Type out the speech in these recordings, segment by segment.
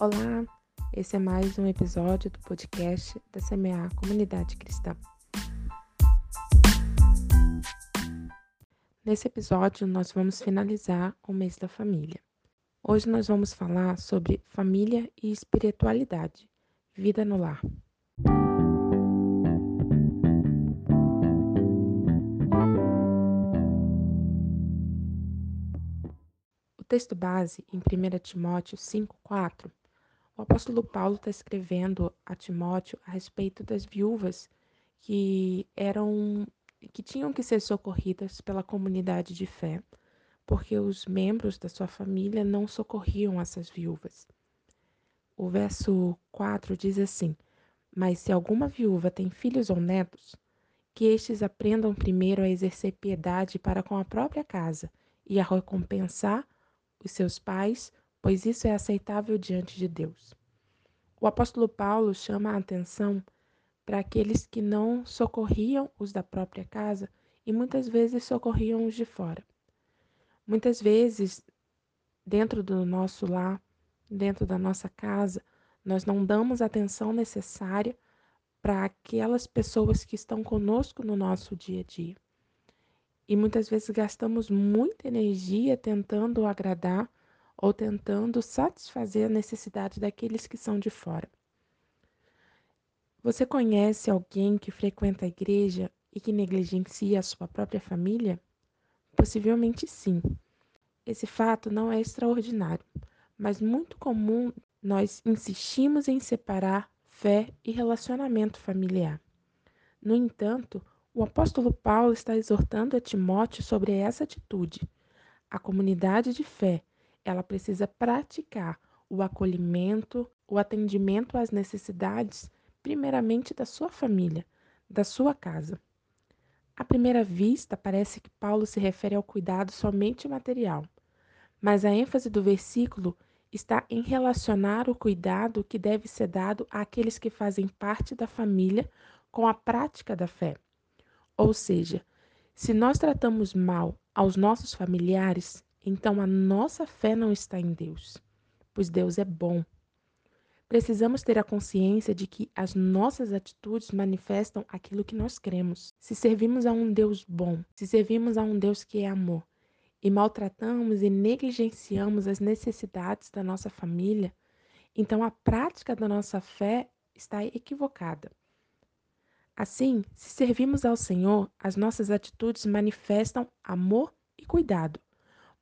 Olá, esse é mais um episódio do podcast da Semear Comunidade Cristã. Nesse episódio, nós vamos finalizar o mês da família. Hoje nós vamos falar sobre família e espiritualidade, vida no lar. O texto base em 1 Timóteo 5,4 o apóstolo Paulo está escrevendo a Timóteo a respeito das viúvas que eram que tinham que ser socorridas pela comunidade de fé, porque os membros da sua família não socorriam essas viúvas. O verso 4 diz assim: Mas se alguma viúva tem filhos ou netos, que estes aprendam primeiro a exercer piedade para com a própria casa e a recompensar os seus pais pois isso é aceitável diante de Deus. O apóstolo Paulo chama a atenção para aqueles que não socorriam os da própria casa e muitas vezes socorriam os de fora. Muitas vezes, dentro do nosso lar, dentro da nossa casa, nós não damos a atenção necessária para aquelas pessoas que estão conosco no nosso dia a dia. E muitas vezes gastamos muita energia tentando agradar ou tentando satisfazer a necessidade daqueles que são de fora. Você conhece alguém que frequenta a igreja e que negligencia a sua própria família? Possivelmente sim. Esse fato não é extraordinário, mas muito comum nós insistimos em separar fé e relacionamento familiar. No entanto, o apóstolo Paulo está exortando a Timóteo sobre essa atitude. A comunidade de fé ela precisa praticar o acolhimento, o atendimento às necessidades, primeiramente da sua família, da sua casa. À primeira vista, parece que Paulo se refere ao cuidado somente material, mas a ênfase do versículo está em relacionar o cuidado que deve ser dado àqueles que fazem parte da família com a prática da fé. Ou seja, se nós tratamos mal aos nossos familiares, então a nossa fé não está em Deus, pois Deus é bom. Precisamos ter a consciência de que as nossas atitudes manifestam aquilo que nós cremos. Se servimos a um Deus bom, se servimos a um Deus que é amor, e maltratamos e negligenciamos as necessidades da nossa família, então a prática da nossa fé está equivocada. Assim, se servimos ao Senhor, as nossas atitudes manifestam amor e cuidado,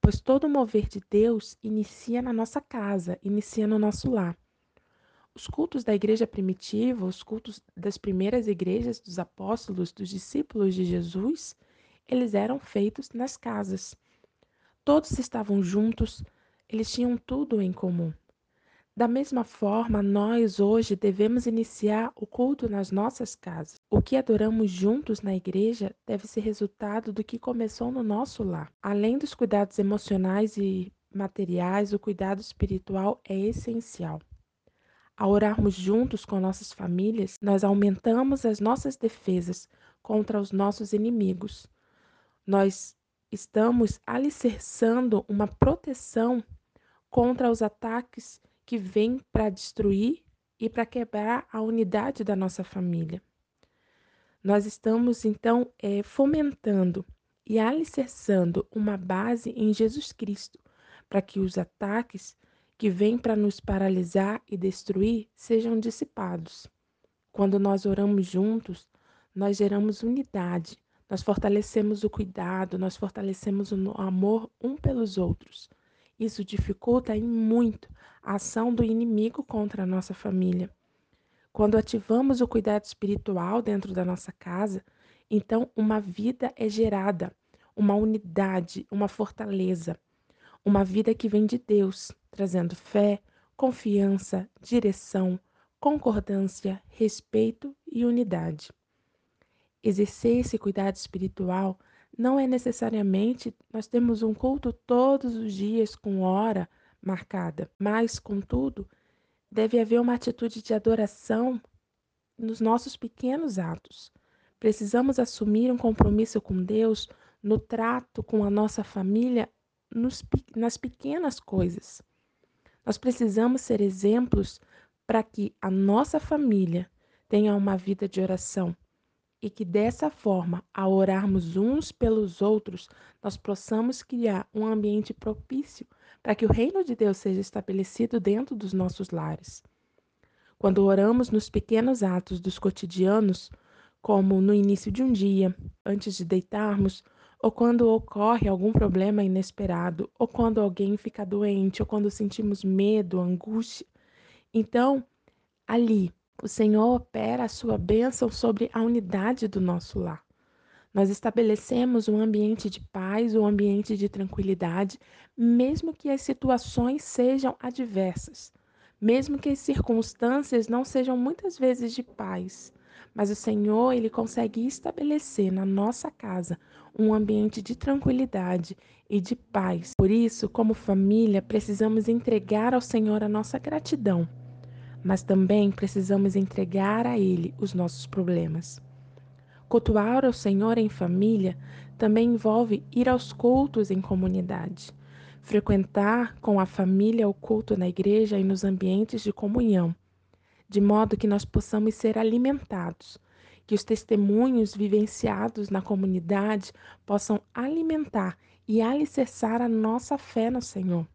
pois todo o mover de Deus inicia na nossa casa, inicia no nosso lar. Os cultos da igreja primitiva, os cultos das primeiras igrejas dos apóstolos, dos discípulos de Jesus, eles eram feitos nas casas. Todos estavam juntos, eles tinham tudo em comum. Da mesma forma, nós hoje devemos iniciar o culto nas nossas casas. O que adoramos juntos na igreja deve ser resultado do que começou no nosso lar. Além dos cuidados emocionais e materiais, o cuidado espiritual é essencial. Ao orarmos juntos com nossas famílias, nós aumentamos as nossas defesas contra os nossos inimigos. Nós estamos alicerçando uma proteção contra os ataques que vem para destruir e para quebrar a unidade da nossa família. Nós estamos, então, é, fomentando e alicerçando uma base em Jesus Cristo, para que os ataques que vêm para nos paralisar e destruir sejam dissipados. Quando nós oramos juntos, nós geramos unidade, nós fortalecemos o cuidado, nós fortalecemos o amor um pelos outros. Isso dificulta em muito a ação do inimigo contra a nossa família. Quando ativamos o cuidado espiritual dentro da nossa casa, então uma vida é gerada, uma unidade, uma fortaleza, uma vida que vem de Deus, trazendo fé, confiança, direção, concordância, respeito e unidade. Exercer esse cuidado espiritual não é necessariamente nós temos um culto todos os dias com hora marcada, mas, contudo, deve haver uma atitude de adoração nos nossos pequenos atos. Precisamos assumir um compromisso com Deus no trato com a nossa família nos, nas pequenas coisas. Nós precisamos ser exemplos para que a nossa família tenha uma vida de oração e que dessa forma, ao orarmos uns pelos outros, nós possamos criar um ambiente propício para que o reino de Deus seja estabelecido dentro dos nossos lares. Quando oramos nos pequenos atos dos cotidianos, como no início de um dia, antes de deitarmos, ou quando ocorre algum problema inesperado, ou quando alguém fica doente, ou quando sentimos medo, angústia, então ali o Senhor opera a sua bênção sobre a unidade do nosso lar. Nós estabelecemos um ambiente de paz, um ambiente de tranquilidade, mesmo que as situações sejam adversas, mesmo que as circunstâncias não sejam muitas vezes de paz. Mas o Senhor, ele consegue estabelecer na nossa casa um ambiente de tranquilidade e de paz. Por isso, como família, precisamos entregar ao Senhor a nossa gratidão mas também precisamos entregar a Ele os nossos problemas. Cultuar ao Senhor em família também envolve ir aos cultos em comunidade, frequentar com a família o culto na igreja e nos ambientes de comunhão, de modo que nós possamos ser alimentados, que os testemunhos vivenciados na comunidade possam alimentar e alicerçar a nossa fé no Senhor.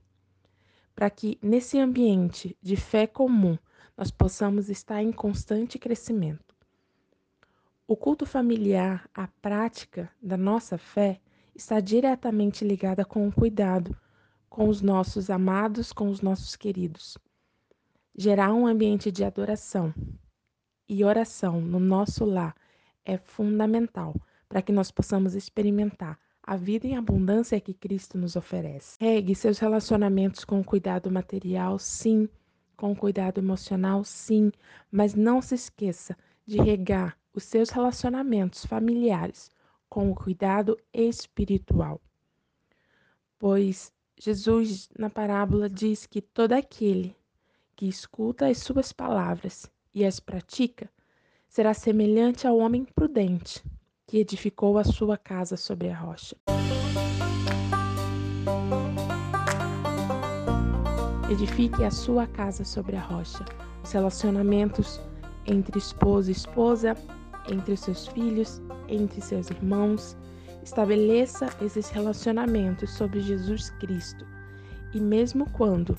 Para que nesse ambiente de fé comum nós possamos estar em constante crescimento. O culto familiar, a prática da nossa fé, está diretamente ligada com o cuidado com os nossos amados, com os nossos queridos. Gerar um ambiente de adoração e oração no nosso lar é fundamental para que nós possamos experimentar a vida em abundância que Cristo nos oferece. Regue seus relacionamentos com cuidado material, sim, com cuidado emocional, sim, mas não se esqueça de regar os seus relacionamentos familiares com o cuidado espiritual. Pois Jesus, na parábola, diz que todo aquele que escuta as suas palavras e as pratica será semelhante ao homem prudente que edificou a sua casa sobre a rocha. Edifique a sua casa sobre a rocha. Os relacionamentos entre esposo e esposa, entre seus filhos, entre seus irmãos. Estabeleça esses relacionamentos sobre Jesus Cristo. E mesmo quando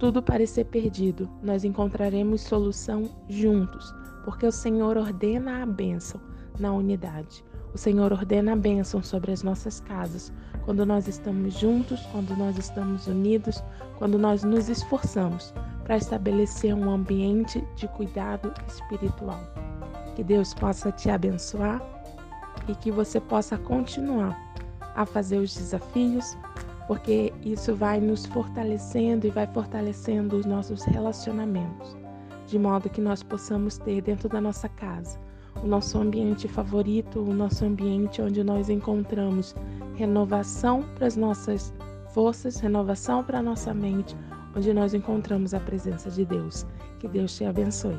tudo parecer perdido, nós encontraremos solução juntos, porque o Senhor ordena a bênção na unidade. O Senhor ordena a bênção sobre as nossas casas, quando nós estamos juntos, quando nós estamos unidos, quando nós nos esforçamos para estabelecer um ambiente de cuidado espiritual. Que Deus possa te abençoar e que você possa continuar a fazer os desafios, porque isso vai nos fortalecendo e vai fortalecendo os nossos relacionamentos, de modo que nós possamos ter dentro da nossa casa o nosso ambiente favorito, o nosso ambiente onde nós encontramos renovação para as nossas forças, renovação para nossa mente, onde nós encontramos a presença de Deus. Que Deus te abençoe.